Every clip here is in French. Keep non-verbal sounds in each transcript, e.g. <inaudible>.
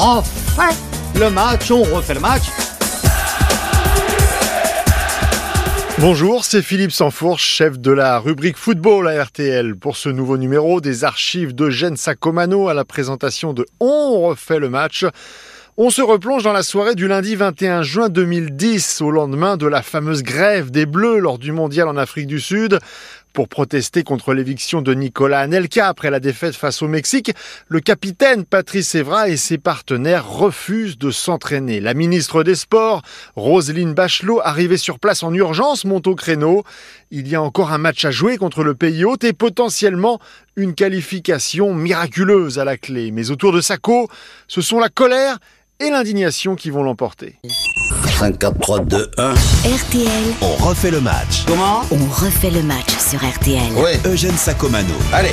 refait le match, on refait le match. Bonjour, c'est Philippe Sanfourche, chef de la rubrique football à RTL. Pour ce nouveau numéro des archives d'Eugène Sacomano à la présentation de On refait le match. On se replonge dans la soirée du lundi 21 juin 2010, au lendemain de la fameuse grève des Bleus lors du mondial en Afrique du Sud. Pour protester contre l'éviction de Nicolas Anelka après la défaite face au Mexique, le capitaine Patrice Evra et ses partenaires refusent de s'entraîner. La ministre des Sports, Roselyne Bachelot, arrivée sur place en urgence, monte au créneau. Il y a encore un match à jouer contre le pays hôte et potentiellement une qualification miraculeuse à la clé. Mais autour de Sacco, ce sont la colère et l'indignation qui vont l'emporter. 5, 4, 3, 2, 1. RTL, On refait le match. Comment? On refait le match sur RTL. Ouais. Eugène Sacomano. Allez.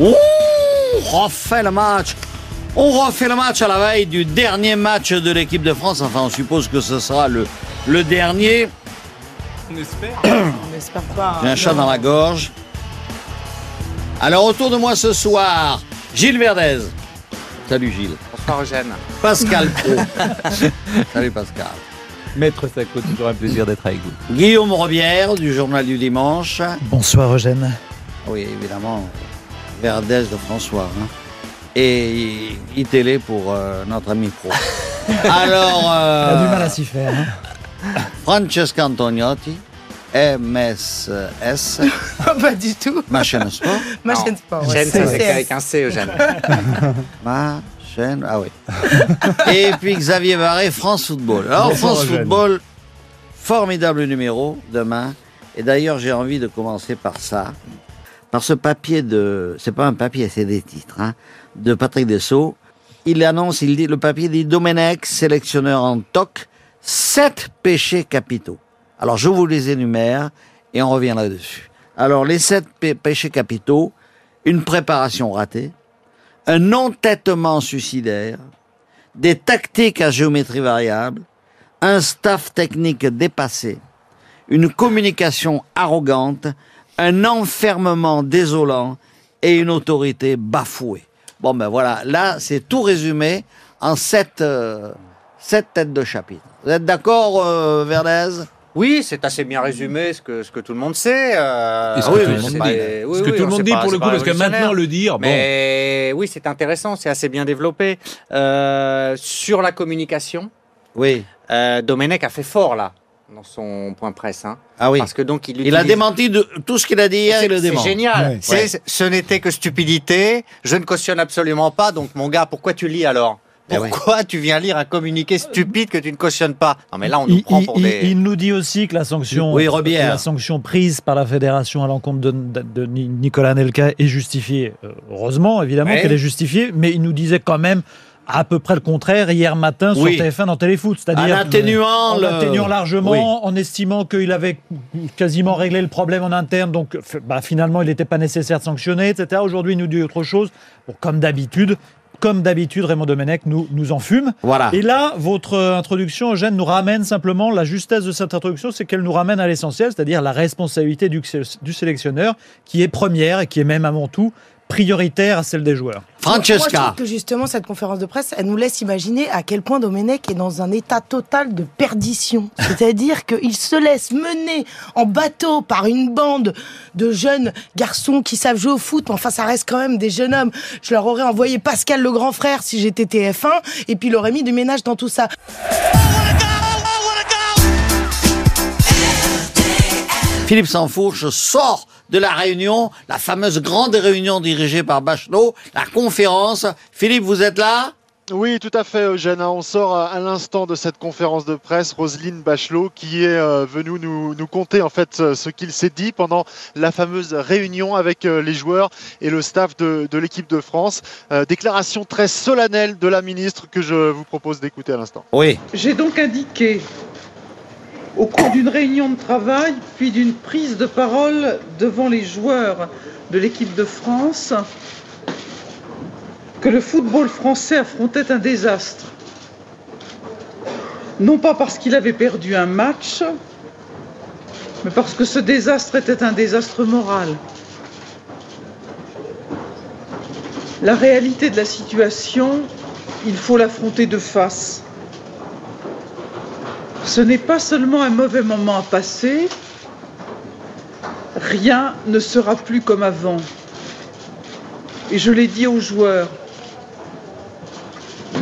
On refait le match. On refait le match à la veille du dernier match de l'équipe de France. Enfin, on suppose que ce sera le, le dernier. On espère <coughs> pas. J'ai un chat dans la gorge. Alors, autour de moi ce soir, Gilles Verdez. Salut Gilles. Bonsoir Eugène. Pascal <laughs> Pro. Salut Pascal. Maître Sacco, toujours un plaisir d'être avec vous. Guillaume Robière du Journal du Dimanche. Bonsoir Eugène. Oui, évidemment, Verdez de François. hein. Et ITélé pour euh, notre ami Pro. <laughs> Alors, T'as du euh, mal à s'y faire. hein. Francesca Antoniotti, MSS, <laughs> pas du tout. ma chaîne sport. Ma chaîne sport. Ça s'écrit avec un C, Eugène. <laughs> Ma chaîne, ah oui. <laughs> Et puis Xavier Barré, France Football. Alors, France. Football, formidable numéro demain. Et d'ailleurs, j'ai envie de commencer par ça. Par ce papier de. C'est pas un papier, c'est des titres, hein, de Patrick Dessau. Il annonce, il dit, le papier dit Domenech, sélectionneur en TOC, sept péchés capitaux. Alors, je vous les énumère et on revient là-dessus. Alors, les sept pé- péchés capitaux, une préparation ratée, un entêtement suicidaire, des tactiques à géométrie variable, un staff technique dépassé, une communication arrogante, un enfermement désolant et une autorité bafouée. Bon ben voilà, là c'est tout résumé en sept, euh, têtes de chapitre. Vous êtes d'accord, euh, Verdez? Oui, c'est assez bien résumé, ce que, ce que tout le monde sait. euh, ce ah que oui, tout monde Ce oui, que oui, tout le monde dit pas- pour le coup, parce que maintenant le dire, bon. Mais oui, c'est intéressant, c'est assez bien développé. Euh, sur la communication, Oui. euh, Domenech a fait fort là, dans son point presse. Hein, Ah oui. Parce que donc il Il a utilise- démenti de, tout ce qu'il a dit hier, C'est il génial. Ouais. C'est- c'est- Ce n'était que stupidité. Je ne cautionne absolument pas. Donc, mon gars, pourquoi tu lis alors? Eh ouais. Pourquoi tu viens lire un communiqué stupide que tu ne cautionnes pas Non, mais là, on nous Il, prend pour il- des. il nous dit aussi que la sanction, Oui, Robière. la sanction prise par la fédération à l'encontre de, de- de Ni- Nicolas Nelka est justifiée. Euh, heureusement, évidemment, qu'elle est justifiée, mais il nous disait quand même à peu près le contraire hier matin Oui. sur TF1 dans Téléfoot. En C'est-à-dire atténuant en le... atténuant largement, Oui. en estimant qu'il avait quasiment réglé le problème en interne, donc bah, finalement il n'était pas nécessaire de sanctionner, etc. Aujourd'hui il nous dit autre chose. Bon, comme d'habitude, comme d'habitude, Raymond Domenech nous, nous en fume. Voilà. Et là, votre euh, introduction, Eugène, nous ramène simplement, la justesse de cette introduction, c'est qu'elle nous ramène à l'essentiel, c'est-à-dire la responsabilité du, du sélectionneur, qui est première et qui est même avant tout prioritaire à celle des joueurs. Moi, je Francesca. trouve que justement, cette conférence de presse, elle nous laisse imaginer à quel point Domenech est dans un état total de perdition. <laughs> C'est-à-dire qu'il se laisse mener en bateau par une bande de jeunes garçons qui savent jouer au foot. Mais enfin, ça reste quand même des jeunes hommes. Je leur aurais envoyé Pascal le grand frère si j'étais TF1 et puis il aurait mis du ménage dans tout ça. Philippe Sansfourche sort de la réunion, la fameuse grande réunion dirigée par Bachelot, la conférence. Philippe, vous êtes là? Oui, tout à fait, Eugène. On sort à l'instant de cette conférence de presse Roselyne Bachelot qui est euh, venue nous, nous conter en fait euh, ce qu'il s'est dit pendant la fameuse réunion avec euh, les joueurs et le staff de, de l'équipe de France. Euh, déclaration très solennelle de la ministre que je vous propose d'écouter à l'instant. Oui. J'ai donc indiqué, au cours d'une réunion de travail, puis d'une prise de parole devant les joueurs de l'équipe de France, que le football français affrontait un désastre. Non pas parce qu'il avait perdu un match, mais parce que ce désastre était un désastre moral. La réalité de la situation, il faut l'affronter de face. Ce n'est pas seulement un mauvais moment à passer, rien ne sera plus comme avant. Et je l'ai dit aux joueurs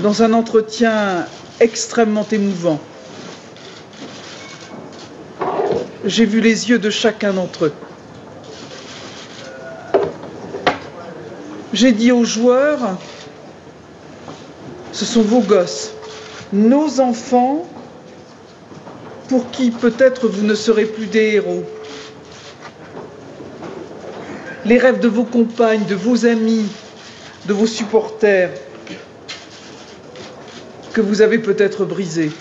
dans un entretien extrêmement émouvant. J'ai vu les yeux de chacun d'entre eux. J'ai dit aux joueurs, ce sont vos gosses, nos enfants, pour qui peut-être vous ne serez plus des héros. Les rêves de vos compagnes, de vos amis, de vos supporters, que vous avez peut-être brisés.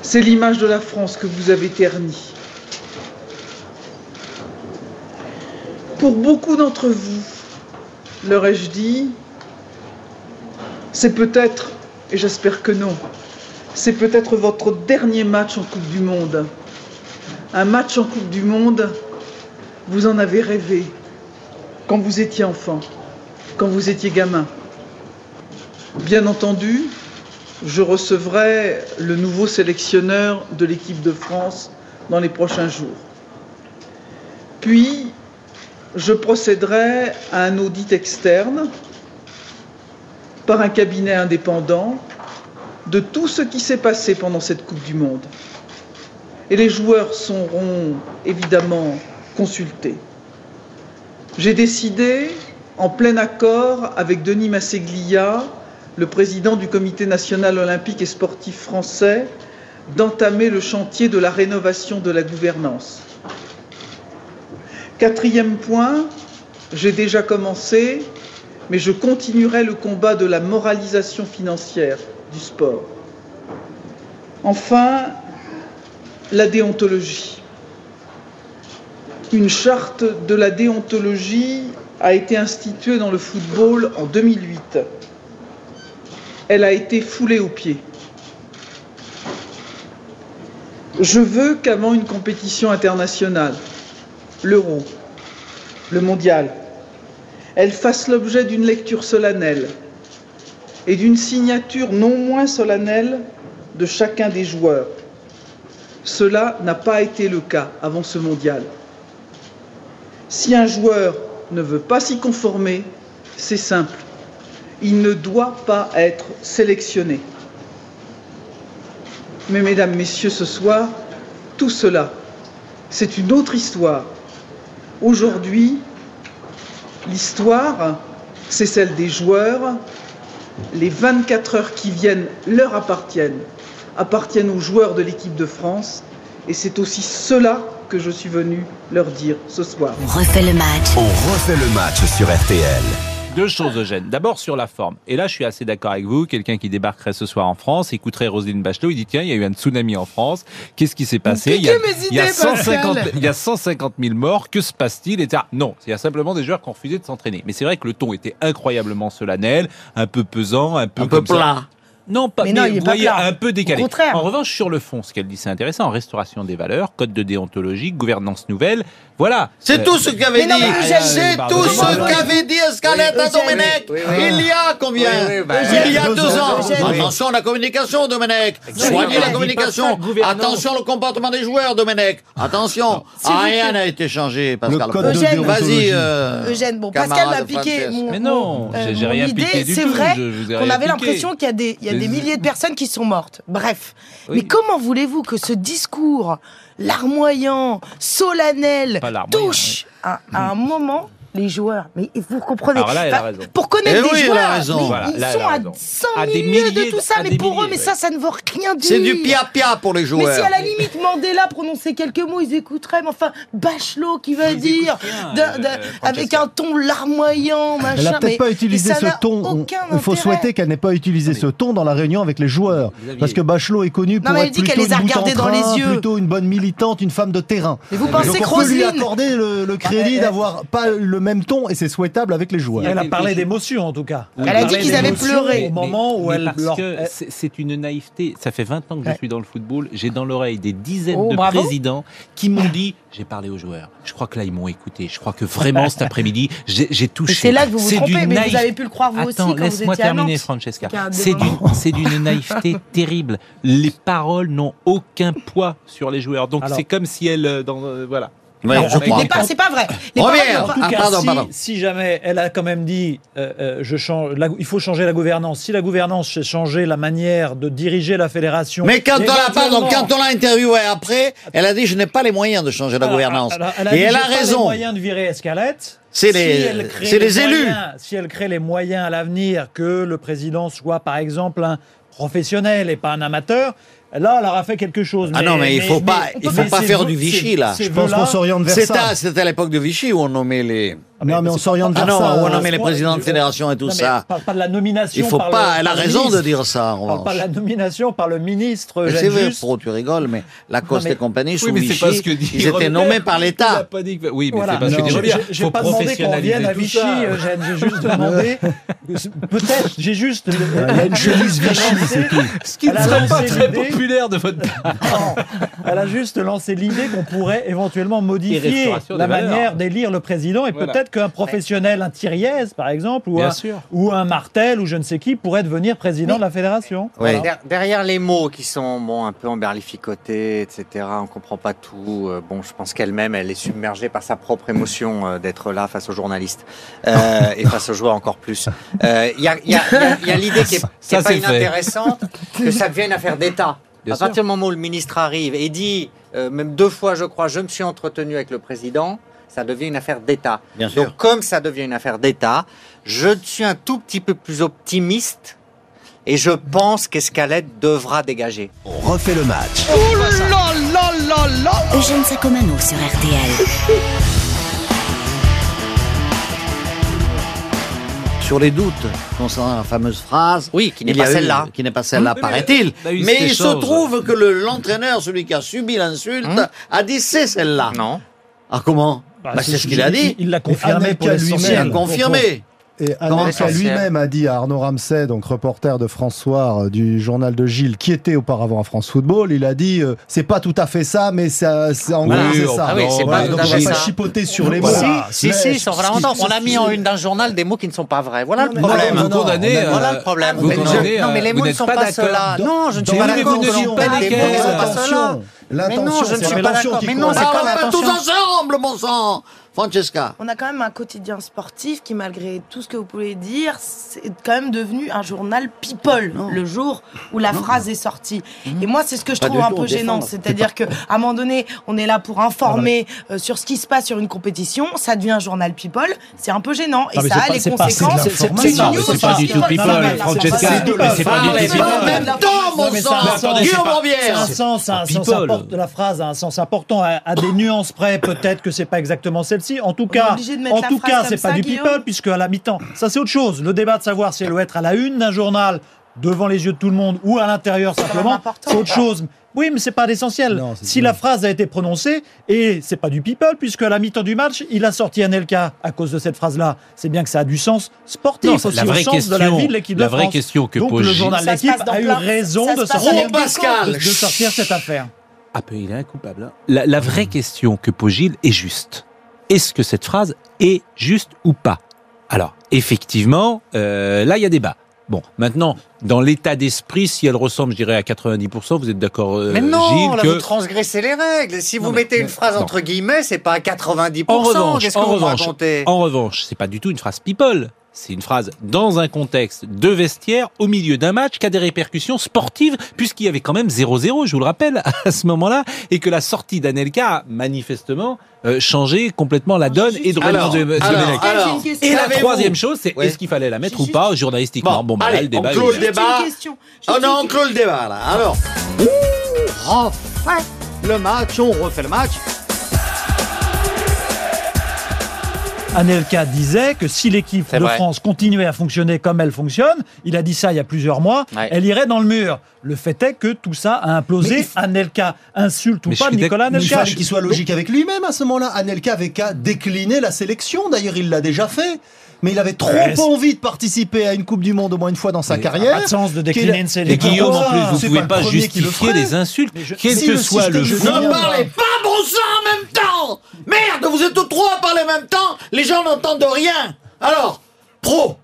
C'est l'image de la France que vous avez ternie. Pour beaucoup d'entre vous, leur ai-je dit, c'est peut-être, et j'espère que non, c'est peut-être votre dernier match en Coupe du Monde. Un match en Coupe du Monde, vous en avez rêvé quand vous étiez enfant, quand vous étiez gamin. Bien entendu, je recevrai le nouveau sélectionneur de l'équipe de France dans les prochains jours. Puis, je procéderai à un audit externe par un cabinet indépendant de tout ce qui s'est passé pendant cette Coupe du Monde. Et les joueurs seront évidemment consultés. J'ai décidé, en plein accord avec Denis Masseglia, le président du Comité national olympique et sportif français, d'entamer le chantier de la rénovation de la gouvernance. Quatrième point, j'ai déjà commencé, mais je continuerai le combat de la moralisation financière du sport. Enfin, la déontologie. Une charte de la déontologie a été instituée dans le football en 2008. Elle a été foulée aux pieds. Je veux qu'avant une compétition internationale, l'euro, le mondial, elle fasse l'objet d'une lecture solennelle et d'une signature non moins solennelle de chacun des joueurs. Cela n'a pas été le cas avant ce mondial. Si un joueur ne veut pas s'y conformer, c'est simple. Il ne doit pas être sélectionné. Mais mesdames, messieurs, ce soir, tout cela, c'est une autre histoire. Aujourd'hui, l'histoire, c'est celle des joueurs. Les 24 heures qui viennent leur appartiennent, appartiennent aux joueurs de l'équipe de France. Et c'est aussi cela que je suis venu leur dire ce soir. On refait le match. On refait le match sur RTL. Deux choses, Eugène. D'abord sur la forme. Et là, je suis assez d'accord avec vous. Quelqu'un qui débarquerait ce soir en France, écouterait Roselyne Bachelot, il dit tiens, il y a eu un tsunami en France. Qu'est-ce qui s'est passé? Il y, a, il, y a 150, il y a 150 000 morts. Que se passe-t-il? Et Non, il y a simplement des joueurs qui ont refusé de s'entraîner. Mais c'est vrai que le ton était incroyablement solennel, un peu pesant, un peu, un peu plat. Ça. Non, pas, mais, non, vous voyez, un peu décalé. Au contraire. En revanche, sur le fond, ce qu'elle dit, c'est intéressant. Restauration des valeurs, code de déontologie, gouvernance nouvelle. Voilà. C'est Euh, tout ce qu'avait mais non, dit. mais C'est tout ce qu'avait dit Escalette à Eugène, Domenech. oui, oui. Il y a combien Oui, oui, bah, Il y a deux ans. Attention à la communication, Domenech. Soignez Il la communication. Attention au comportement des joueurs, Domenech. Attention. Vous Rien n'a été changé, Pascal. Vas-y. euh, Eugène, bon, Pascal m'a piqué Mais non, j'ai- rien idée. piqué du C'est vrai qu'on avait l'impression qu'il y a des, il des milliers de personnes qui sont mortes. Bref. Oui. Mais comment voulez-vous que ce discours larmoyant, solennel, larmoyant, touche à, à un moment les joueurs Mais vous comprenez Alors là, elle a Enfin, raison. Pour connaître Eh des oui, elle a joueurs, raison. mais Voilà, ils là, elle sont a à raison. 100 À des milliers de tout de- ça, à mais des pour eux, milliers, mais ouais. ça, ça ne veut rien dire. C'est du pia-pia pour les Mais joueurs. si à la limite Mandela prononçait quelques mots, ils écouteraient. Mais enfin, Bachelot qui va dire, écoutent rien, d'un- d'un- euh, avec un ton larmoyant, machin. Elle n'a peut-être mais- pas utilisé mais ça ce n'a ton. aucun Il faut intérêt. souhaiter qu'elle n'ait pas utilisé ce ton dans la réunion avec les joueurs. Xavier. Parce que Bachelot est connue pour mais elle être dit plutôt qu'elle les a une boute en regardés dans les yeux. plutôt une bonne militante, une femme de terrain. Mais vous Donc pensez que on peut lui Roselyne accorder le, le crédit Bah, elle- d'avoir pas le même ton et c'est souhaitable avec les joueurs. Elle a parlé d'émotion en tout cas. Elle a dit qu'ils avaient pleuré. Au moment où Mais elle. parce leur- que elle- c'est- une naïveté. Ça fait 20 ans que je suis dans le football. J'ai dans l'oreille des dizaines Oh, de bravo. présidents qui m'ont dit j'ai parlé aux joueurs. Je crois que là ils m'ont écouté. Je crois que vraiment cet après-midi j'ai touché. C'est là que vous vous trompez, mais vous naïveté. avez pu le croire vous aussi Attends, vous laisse-moi terminer, Nantes. Francesca. C'est d'une, c'est d'une naïveté <laughs> terrible. Les paroles n'ont aucun poids sur les joueurs. Donc c'est comme si elles, euh, dans, euh, voilà. Non, je mais crois. Pas- C'est pas vrai. Les paroles Ah, cas, pardon, si, pardon. si jamais elle a quand même dit, euh, euh, je change, la- il faut changer la gouvernance. Si la gouvernance, c'est changer la manière de diriger la fédération. Mais quand on l'a pardon, éventuellement- quand on l'a interviewé après, elle a dit je n'ai pas les moyens de changer la Alors, gouvernance. alors, elle a Et dit, elle a pas les raison. moyens de virer Escalette. C'est les- elle crée c'est les élus. moyens- si elle crée les moyens à l'avenir que le président soit, par exemple, un professionnel et pas un amateur, là, elle aura fait quelque chose. Ah non, mais il faut pas- il faut pas faire du Vichy, là. Je pense qu'on s'oriente vers C'est ça. à- C'était à l'époque de Vichy où on nommait les. Non, mais on s'oriente Ah vers non, ça. où on nommait les présidents de fédération et tout Non, ça. Pas, pas de la nomination. Il faut par pas. le- Elle a raison de dire ça. En parle pas de la revanche. nomination par le ministre. C'est vrai, pro, tu rigoles, mais Lacoste Non, mais- et compagnie, sous Oui, mais c'est Vichy, pas ce que dit ils étaient nommés par l'État. dit Oui, mais Voilà. c'est pas ce que dit j'ai- pas demandé qu'on revienne à Vichy. J'ai juste demandé. <laughs> Peut-être, j'ai juste. Y a une chemise Vichy, c'est tout. Ce qui ne Elle a serait pas lancé très l'idée. populaire de votre part. Elle a juste lancé l'idée qu'on pourrait éventuellement modifier la manière d'élire le président et Voilà. peut-être qu'un professionnel, un Thiriez par exemple, ou un, sûr. ou un Martel ou je ne sais qui pourrait devenir président de la fédération. Oui. Voilà. Der- derrière les mots qui sont bon un peu emberlificotés, etc. On comprend pas tout. euh, bon, je pense qu'elle-même, elle est submergée par sa propre émotion euh, d'être là face aux journalistes euh, et face aux joueurs encore plus. Euh, Il y a, il y a- y l'idée qui est, qui Ça, est pas inintéressante que ça devienne affaire d'État. Bien à sûr. partir du moment où le ministre arrive et dit, euh, même deux fois, je crois, je me suis entretenu avec le président. Ça devient une affaire d'État. Sûr. Donc, comme ça devient une affaire d'État, je suis un tout petit peu plus optimiste et je pense qu'Escalette devra dégager. On refait le match. Eugène Sacomano sur RTL. <laughs> Sur les doutes concernant la fameuse phrase. Oui, qui n'est pas celle-là. Qui n'est pas celle-là, Oui, mais paraît-il. Mais il se trouve que le- l'entraîneur, celui qui a subi l'insulte, Hum. a dit c'est celle-là. Non. Ah, comment Bah, Bah, C'est ce qu'il a dit. Il l'a confirmé pour lui-même. Il confirmé. Et ça lui-même a dit à Arnaud Ramsey, donc reporter de François euh, du journal de Gilles, qui était auparavant à France Football, il a dit euh, c'est pas tout à fait ça, mais ça, c'est en Oui, gros c'est ça. ah oui, c'est Voilà, pas donc à on va pas chipoter sur les mots. Voilà. Si, si, ce on a mis en une d'un journal des mots qui ne sont pas vrais. Voilà le problème. non, Vous condamnez, Voilà le problème. non, mais les mots ne n'êtes sont pas ceux-là. Non, je ne suis pas d'accord. vous ne pas lesquels. L'intention, Mais non, je ne c'est suis pas l'intention d'accord. qui Mais non, compte. c'est Ah, pas on va pas tous ensemble, bon sang Francesca. On a quand même un quotidien sportif qui, malgré tout ce que vous pouvez dire, c'est quand même devenu un journal people Non. le jour où la phrase est sortie. Et moi, c'est ce que je Pas trouve un peu gênant. C'est-à-dire qu'à un moment donné, on est là pour informer euh, sur ce qui se passe sur une compétition. Ça devient un journal people. C'est un peu gênant. Et Non, ça a pas- les conséquences. c'est- pas du tout people, Francesca. c'est pas du Mais c'est pas du Parlez tout pas en people. même temps, mon sang a un sens. Guillaume Robière un la phrase a un sens important à, à des nuances près. Peut-être que c'est pas exactement celle-ci. En tout cas, de en tout cas, c'est pas ça, du Guillaume people puisque à la mi-temps, ça c'est autre chose. Le débat de savoir si elle doit être à la une d'un journal devant les yeux de tout le monde ou à l'intérieur simplement, c'est autre chose. Oui, mais c'est pas l'essentiel. Si la phrase a été prononcée et c'est pas du people puisque à la mi-temps du match, il a sorti Anelka à cause de cette phrase-là. C'est bien que ça a du sens sportif Non, aussi la au vraie sens question, de la vie de l'équipe de la vraie France. question que Donc pose le journal passe dans a eu raison de sortir, de, de sortir cette affaire. Ah, peu, il est incoupable. hein. La, la vraie question que pose Gilles est juste. Est-ce que cette phrase est juste ou pas? Alors, effectivement, euh, là, il y a débat. Bon, maintenant, dans l'état d'esprit, si elle ressemble, je dirais, à 90%, vous êtes d'accord, euh, Mais non, Gilles, là, que... vous transgressez les règles. Si vous Non, mais- mettez une phrase non. entre guillemets, c'est pas à 90%. En revanche, Qu'est-ce que en vous me revanche, racontez? En revanche, c'est pas du tout une phrase people. C'est une phrase dans un contexte de vestiaire au milieu d'un match qui a des répercussions sportives puisqu'il y avait quand même 0-0, je vous le rappelle, <laughs> à ce moment-là, et que la sortie d'Anelka a manifestement euh, changé complètement la donne et de Alors, de, de alors, alors. Et la troisième chose, c'est Ouais. est-ce qu'il fallait la mettre ou pas journalistiquement Bon, bah, là, allez, le débat on clôt est- le débat. une question. Oh non, on clôt le débat là. Alors, on refait le match, on refait le match. Anelka disait que si l'équipe de vrai. France continuait à fonctionner comme elle fonctionne, il a dit ça il y a plusieurs mois, Ouais. elle irait dans le mur. Le fait est que tout ça a implosé. Mais il- Anelka insulte ou Mais pas Nicolas il Anelka. fallait qu'il soit logique avec lui-même à ce moment-là. Anelka avait qu'à décliner la sélection. D'ailleurs, il l'a déjà fait. Mais il avait trop Ouais, envie de participer à une Coupe du Monde au moins une fois dans sa carrière. pas de sens de décliner une Et sélection. Guillaume, en plus, vous C'est pouvez pas pas le premier qui le justifier les insultes, Mais je- quel si que le soit le fond. Ne parlez pas bon sang en même temps Merde, vous êtes tous trois à parler en même temps, les gens n'entendent rien. Alors, pro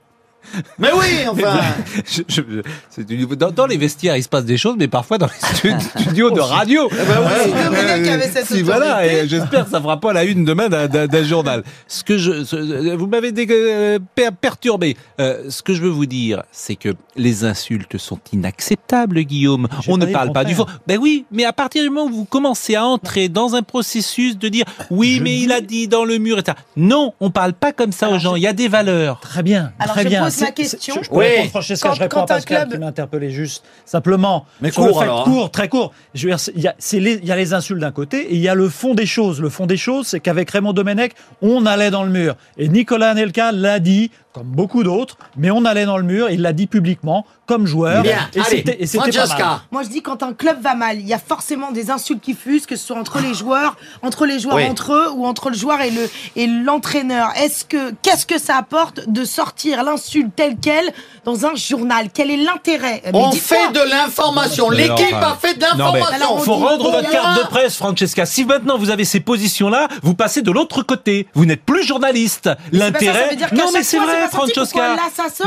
Mais oui, enfin <laughs> Je- je- c'est du- dans, dans les vestiaires, il se passe des choses, mais parfois dans les stu- <laughs> studios de radio. C'est Dominique qui avait cette Si, voilà, et j'espère que ça fera pas la une demain d'un- d'un d'un journal. Ce que je, ce- vous m'avez dé- euh, per- perturbé. Euh, ce que je veux vous dire, c'est que les insultes sont inacceptables, Guillaume. On ne parle pas du fond. Ben oui, mais à partir du moment où vous commencez à entrer dans un processus de dire oui, mais il a dit dans le mur, etc. Non, on parle pas comme ça aux gens. Il y a des valeurs. Très bien, Alors, très je bien. pose ma question. Je peux Oui. répondre, Francesca, Quand- je réponds quand à Pascal club- qui m'a interpellé juste. Simplement, Mais sur le court, fait alors, hein. court, très court. Je veux dire, il y, a, les, il y a les insultes d'un côté et il y a le fond des choses. Le fond des choses, c'est qu'avec Raymond Domenech, on allait dans le mur. Et Nicolas Anelka l'a dit, comme beaucoup d'autres, mais on allait dans le mur. Il l'a dit publiquement, comme joueur. Bien, et allez, c'était pas mal. Moi, je dis quand un club va mal, il y a forcément des insultes qui fusent, que ce soit entre les joueurs, entre les joueurs Oui. entre eux, ou entre le joueur et le et l'entraîneur. Est-ce que qu'est-ce que ça apporte de sortir l'insulte telle quelle dans un journal? Quel est l'intérêt? Mais On fait de l'information, l'équipe a fait de l'information Alors, on faut dit- rendre votre carte de presse, Francesca. Si maintenant vous avez ces positions-là, vous passez de l'autre côté. Vous n'êtes plus journaliste. L'intérêt. Non mais c'est vrai. Francesca.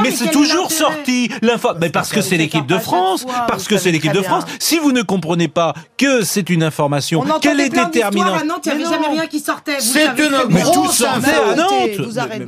Mais c'est toujours sorti. L'info. Mais parce que c'est l'équipe de France. Parce que c'est l'équipe de. France. Si vous ne comprenez pas que c'est une information, On qu'elle est déterminante. il n'y Mais avait jamais non. rien qui sortait. vous C'est savez une très Mais bien. tout sortait à Nantes. Mais-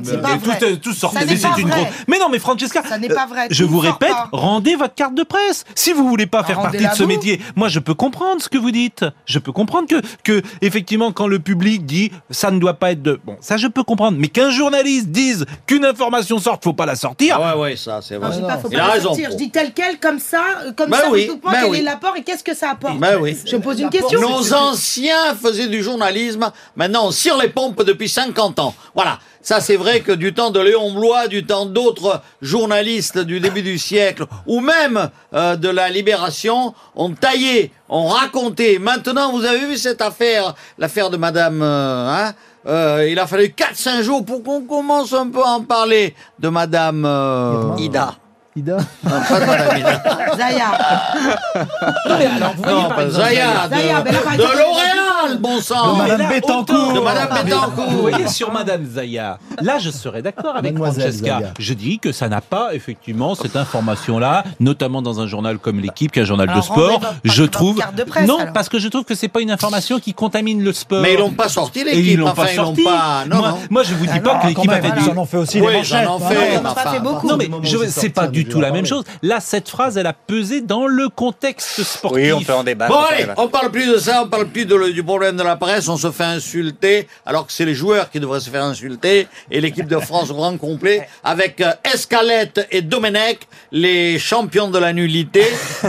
c'est mais pas tout, vrai. euh, tout sortait, Ça n'est c'est pas une vrai. grosse. Mais non, mais Francesca, Ça n'est pas vrai, je vous répète, rendez votre carte de presse. Si vous voulez pas faire partie de ce métier, moi je peux comprendre ce que vous dites. Je peux comprendre que que effectivement quand le public dit ça ne doit pas être de bon, ça je peux comprendre. Mais qu'un journaliste dise qu'une information sorte, faut pas la sortir. Ah ouais, ouais, ça, c'est Non, vrai. je dis pas, faut Il pas a la raison, sortir. Je dis tel quel, comme ça, euh, comme Ben ça, oui, tout point, ben quel oui. est l'apport et qu'est-ce que ça apporte? Ben oui. Je pose une question. Nos anciens faisaient du journalisme, maintenant on tire les pompes depuis 50 ans. Voilà, ça c'est vrai que du temps de Léon Blois, du temps d'autres journalistes du début du siècle, ou même euh, de la Libération, on taillait, on racontait. Maintenant, vous avez vu cette affaire, l'affaire de Madame... euh, hein? Euh, il a fallu 4-5 jours pour qu'on commence un peu à en parler de Madame... euh, Ida. Ida. non, <laughs> pas de Madame Ida. Zaya. Non, pas Zaya, de, Zaya, mais là, par de exemple, L'Oréal, bon sang De Madame Bettencourt. De Madame Vous Bettencourt. voyez, sur Madame Zaya, là, je serais d'accord avec Mademoiselle Francesca. Zaya. Je dis que ça n'a pas, effectivement, cette information-là, notamment dans un journal comme l'équipe, qui est un journal Alors, de sport. rendez votre- Je votre trouve. carte de presse, non, alors. parce que je trouve que c'est pas une information qui contamine le sport. Mais ils l'ont pas sorti Et l'équipe. ils l'ont enfin, pas ils l'ont sorti. pas. Non, moi, non. moi, je vous dis Ah pas non, que l'équipe avait ils dit. en ont fait aussi Oui, les manchettes. en hein. fait femme. beaucoup. Non mais je- c'est pas a du tout la même chose. Là, cette phrase, elle a pesé dans le contexte sportif. Oui, on peut en débattre. Bon allez, on parle plus de ça, on parle plus de le- du problème de la presse, on se fait insulter, alors que c'est les joueurs qui devraient se faire insulter, et l'équipe de France au grand complet, avec euh, Escalette et Domenech, les champions de la nullité,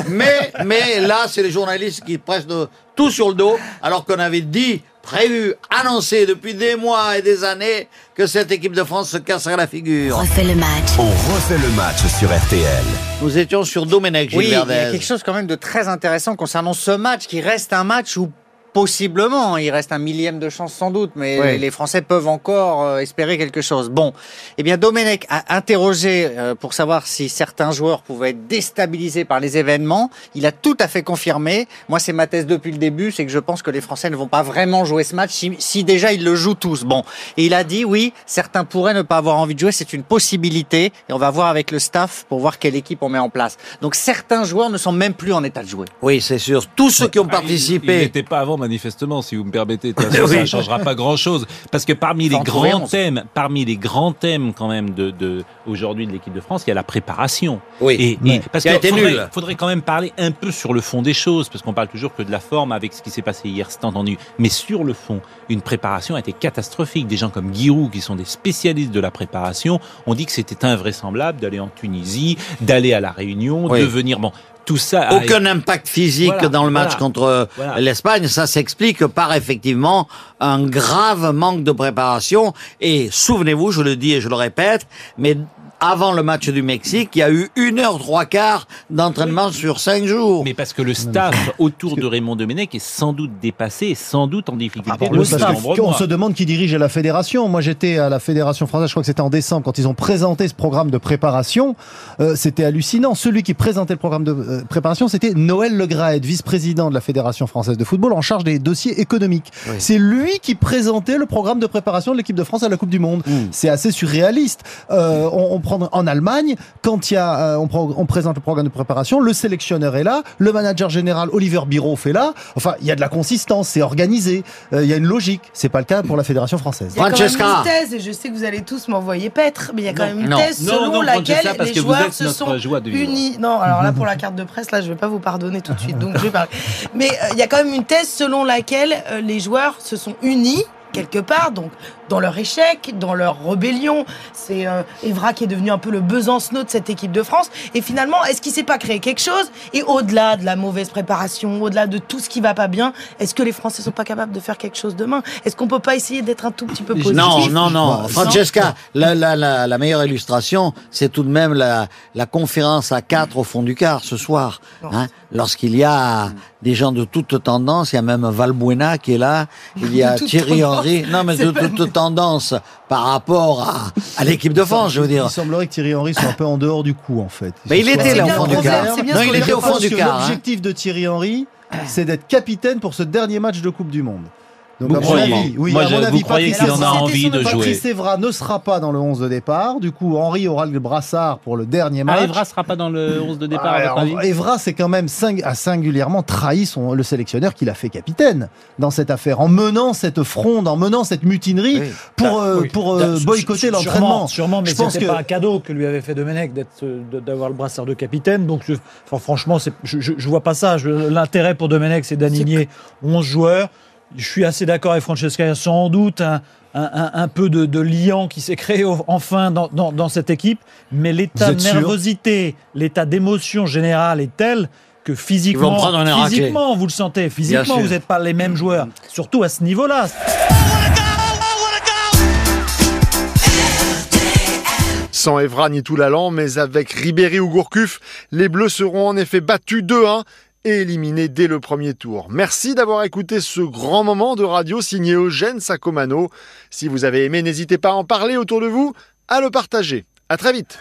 mais, mais là, c'est les journalistes qui pressent de- tout sur le dos, alors qu'on avait dit, prévu, annoncé depuis des mois et des années, que cette équipe de France se casserait la figure. Refait le match. On refait le match sur RTL. Nous étions sur Domenech, Gilles Oui, il y a quelque chose quand même de très intéressant concernant ce match qui reste un match où possiblement il reste un millième de chance sans doute, mais Oui. les Français peuvent encore euh, espérer quelque chose. Bon, eh bien Domenech a interrogé euh, pour savoir si certains joueurs pouvaient être déstabilisés par les événements. Il a tout à fait confirmé. Moi, c'est ma thèse depuis le début, c'est que je pense que les Français ne vont pas vraiment jouer ce match si, si déjà ils le jouent tous. Bon, et il a dit oui, certains pourraient ne pas avoir envie de jouer, c'est une possibilité, et on va voir avec le staff pour voir quelle équipe on met en place. Donc certains joueurs ne sont même plus en état de jouer. Oui, c'est sûr. Tous ceux qui ont Ah, Il participé. n'était pas avant, manifestement, si vous me permettez. De <laughs> façon, ça ne changera pas grand-chose. Parce que parmi les grands thèmes, parmi les grands thèmes quand même de, de aujourd'hui de l'équipe de France, il y a la préparation. Oui. Et, et Ouais. parce qu'il faudrait, faudrait quand même parler un peu sur le fond des choses, parce qu'on parle toujours que de la forme avec ce qui s'est passé hier, c'est entendu. Mais sur le fond, une préparation a été catastrophique. Des gens comme Giroud, qui sont des spécialistes de la préparation, ont dit que c'était invraisemblable d'aller en Tunisie, d'aller à la Réunion, Oui. de venir. Bon, tout ça. a- Aucun impact physique Voilà, dans le match voilà. contre Voilà. l'Espagne, ça s'explique par effectivement un grave manque de préparation. Et souvenez-vous, je le dis et je le répète, mais avant le match du Mexique, il y a eu une heure trois quarts d'entraînement sur cinq jours. Mais parce que le staff autour de Raymond Domenech est sans doute dépassé et sans doute en difficulté. Ah que- nombreux on mois. se demande qui dirige la fédération. Moi, j'étais à la fédération française, je crois que c'était en décembre, quand ils ont présenté ce programme de préparation. Euh, c'était hallucinant. Celui qui présentait le programme de euh, préparation, c'était Noël Legraët, vice-président de la fédération française de football, en charge des dossiers économiques. Oui. C'est lui qui présentait le programme de préparation de l'équipe de France à la Coupe du Monde. Mm. C'est assez surréaliste. Euh, on, on prend en Allemagne, quand il y a, euh, on, prend- on présente le programme de préparation, le sélectionneur est là, le manager général Oliver Biro fait là. Enfin, il y a de la consistance, c'est organisé, euh, il y a une logique. C'est pas le cas pour la fédération française. Il y a quand même Francesca. une thèse, et je sais que vous allez tous m'envoyer paître, mais il y a quand Non. même une thèse Non, selon non, laquelle Francesca, parce les que vous joueurs êtes se notre sont unis. Non, alors là, pour la <laughs> carte de presse, là, je vais pas vous pardonner tout de suite, donc je vais parler. Mais euh, il y a quand même une thèse selon laquelle euh, les joueurs se sont unis quelque part, donc dans leur échec, dans leur rébellion. C'est euh, Evra qui est devenu un peu le Besancenot de cette équipe de France. Et finalement, est-ce qu'il s'est pas créé quelque chose? Et au-delà de la mauvaise préparation, au-delà de tout ce qui va pas bien, est-ce que les Français sont pas capables de faire quelque chose demain? Est-ce qu'on peut pas essayer d'être un tout petit peu positif? Non, non, non. Francesca, la, la, la, la meilleure illustration, c'est tout de même la, la conférence à quatre au fond du quart ce soir. Hein, Lorsqu'il y a des gens de toute tendance, il y a même Valbuena qui est là, il y a <laughs> Thierry Henry, non mais de toute tendance par rapport à, à l'équipe de France, je veux dire. Il semblerait que Thierry Henry soit un peu en dehors du coup, en fait. Mais il était là au fond du quart. Non, il était au fond du quart. hein. L'objectif de Thierry Henry, c'est d'être capitaine pour ce dernier match de Coupe du Monde. Donc, Vous à mon croyez avis, oui, Moi, à je- mon vous avis, croyez Patrice qu'il en a Evra- envie de jouer Patrice Evra ne sera pas dans le 11 de départ. Du coup, Henry aura le brassard pour le dernier match. Ah, Evra sera pas dans le 11 de départ, à Alors, votre avis Evra, c'est quand même sing- a singulièrement trahi son, le sélectionneur qu'il a fait capitaine dans cette affaire, en menant cette fronde, en menant cette mutinerie Oui. pour, euh, Oui. pour euh, boycotter l'entraînement. Sûrement, mais Je pense c'était que- pas un cadeau que lui avait fait Domenech d'être, euh, d'avoir le brassard de capitaine. Donc, je- enfin, franchement, c'est, je, je, je vois pas ça. L'intérêt pour Domenech, c'est d'aligner 11 joueurs. Je suis assez d'accord avec Francesca. Il y a sans doute un, un, un- un peu de, de liant qui s'est créé au- enfin dans, dans, dans cette équipe, mais l'état Vous de nervosité, l'état d'émotion générale est tel que physiquement, raclé. physiquement, vous le sentez. Physiquement, vous n'êtes pas les mêmes joueurs, surtout à ce niveau-là. Sans Evra ni Toulalan, mais avec Ribéry ou Gourcuff, les Bleus seront en effet battus 2-1 et éliminés dès le premier tour. Merci d'avoir écouté ce grand moment de radio signé Eugène Sacomano. Si vous avez aimé, n'hésitez pas à en parler autour de vous, à le partager. À très vite.